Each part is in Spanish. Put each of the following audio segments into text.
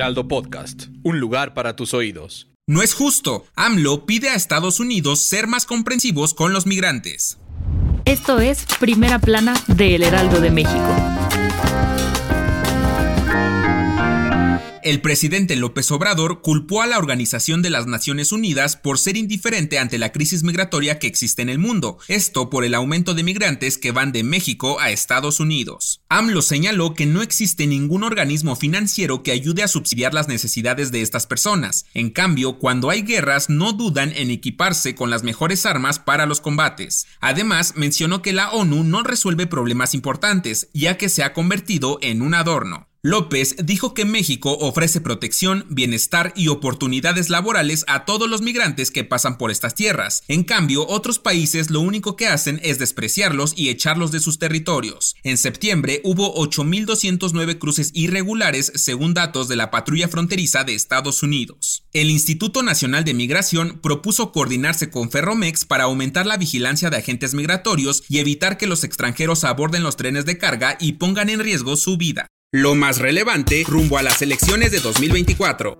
Heraldo Podcast, un lugar para tus oídos. No es justo. AMLO pide a Estados Unidos ser más comprensivos con los migrantes. Esto es Primera Plana de El Heraldo de México. El presidente López Obrador culpó a la Organización de las Naciones Unidas por ser indiferente ante la crisis migratoria que existe en el mundo, esto por el aumento de migrantes que van de México a Estados Unidos. AMLO señaló que no existe ningún organismo financiero que ayude a subsidiar las necesidades de estas personas. En cambio, cuando hay guerras no dudan en equiparse con las mejores armas para los combates. Además, mencionó que la ONU no resuelve problemas importantes, ya que se ha convertido en un adorno. López dijo que México ofrece protección, bienestar y oportunidades laborales a todos los migrantes que pasan por estas tierras. En cambio, otros países lo único que hacen es despreciarlos y echarlos de sus territorios. En septiembre hubo 8.209 cruces irregulares según datos de la patrulla fronteriza de Estados Unidos. El Instituto Nacional de Migración propuso coordinarse con Ferromex para aumentar la vigilancia de agentes migratorios y evitar que los extranjeros aborden los trenes de carga y pongan en riesgo su vida. Lo más relevante rumbo a las elecciones de 2024.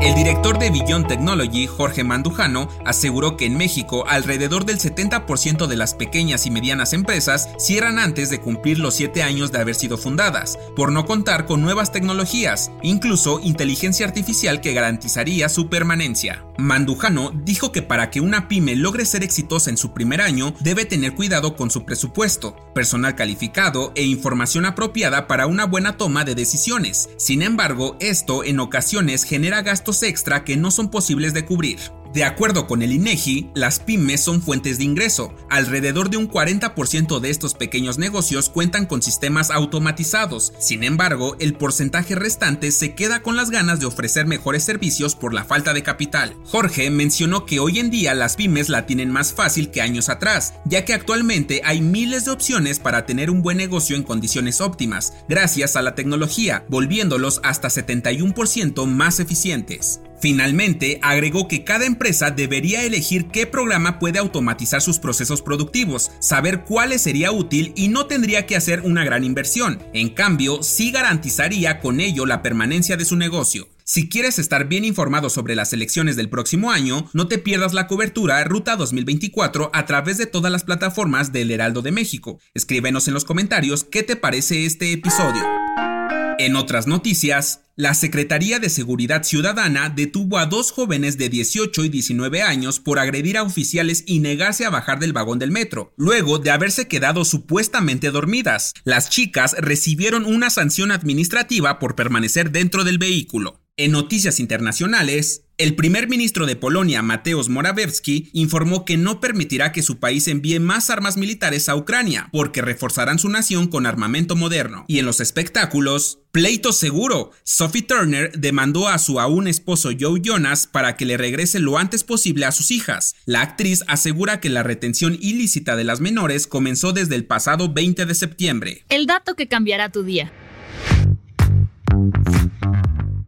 El director de Beyond Technology, Jorge Mandujano, aseguró que en México alrededor del 70% de las pequeñas y medianas empresas cierran antes de cumplir los 7 años de haber sido fundadas, por no contar con nuevas tecnologías, incluso inteligencia artificial que garantizaría su permanencia. Mandujano dijo que para que una pyme logre ser exitosa en su primer año, debe tener cuidado con su presupuesto, personal calificado e información apropiada para una buena toma de decisiones. Sin embargo, esto en ocasiones genera gastos extra que no son posibles de cubrir. De acuerdo con el INEGI, las pymes son fuentes de ingreso. Alrededor de un 40% de estos pequeños negocios cuentan con sistemas automatizados. Sin embargo, el porcentaje restante se queda con las ganas de ofrecer mejores servicios por la falta de capital. Jorge mencionó que hoy en día las pymes la tienen más fácil que años atrás, ya que actualmente hay miles de opciones para tener un buen negocio en condiciones óptimas, gracias a la tecnología, volviéndolos hasta 71% más eficientes. Finalmente, agregó que cada empresa debería elegir qué programa puede automatizar sus procesos productivos, saber cuál sería útil y no tendría que hacer una gran inversión. En cambio, sí garantizaría con ello la permanencia de su negocio. Si quieres estar bien informado sobre las elecciones del próximo año, no te pierdas la cobertura Ruta 2024 a través de todas las plataformas del Heraldo de México. Escríbenos en los comentarios qué te parece este episodio. En otras noticias, la Secretaría de Seguridad Ciudadana detuvo a dos jóvenes de 18 y 19 años por agredir a oficiales y negarse a bajar del vagón del metro, luego de haberse quedado supuestamente dormidas. Las chicas recibieron una sanción administrativa por permanecer dentro del vehículo. En noticias internacionales, el primer ministro de Polonia, Mateusz Morawiecki, informó que no permitirá que su país envíe más armas militares a Ucrania, porque reforzarán su nación con armamento moderno. Y en los espectáculos, pleito seguro. Sophie Turner demandó a su aún esposo Joe Jonas para que le regrese lo antes posible a sus hijas. La actriz asegura que la retención ilícita de las menores comenzó desde el pasado 20 de septiembre. El dato que cambiará tu día.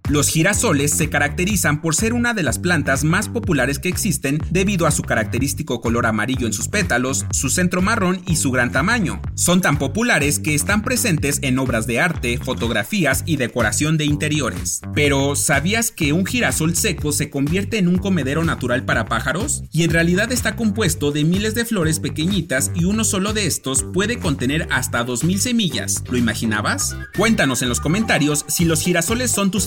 Los girasoles se caracterizan por ser una de las plantas más populares que existen debido a su característico color amarillo en sus pétalos, su centro marrón y su gran tamaño. Son tan populares que están presentes en obras de arte, fotografías y decoración de interiores. Pero, ¿sabías que un girasol seco se convierte en un comedero natural para pájaros? Y en realidad está compuesto de miles de flores pequeñitas y uno solo de estos puede contener hasta 2000 semillas. ¿Lo imaginabas? Cuéntanos en los comentarios si los girasoles son tus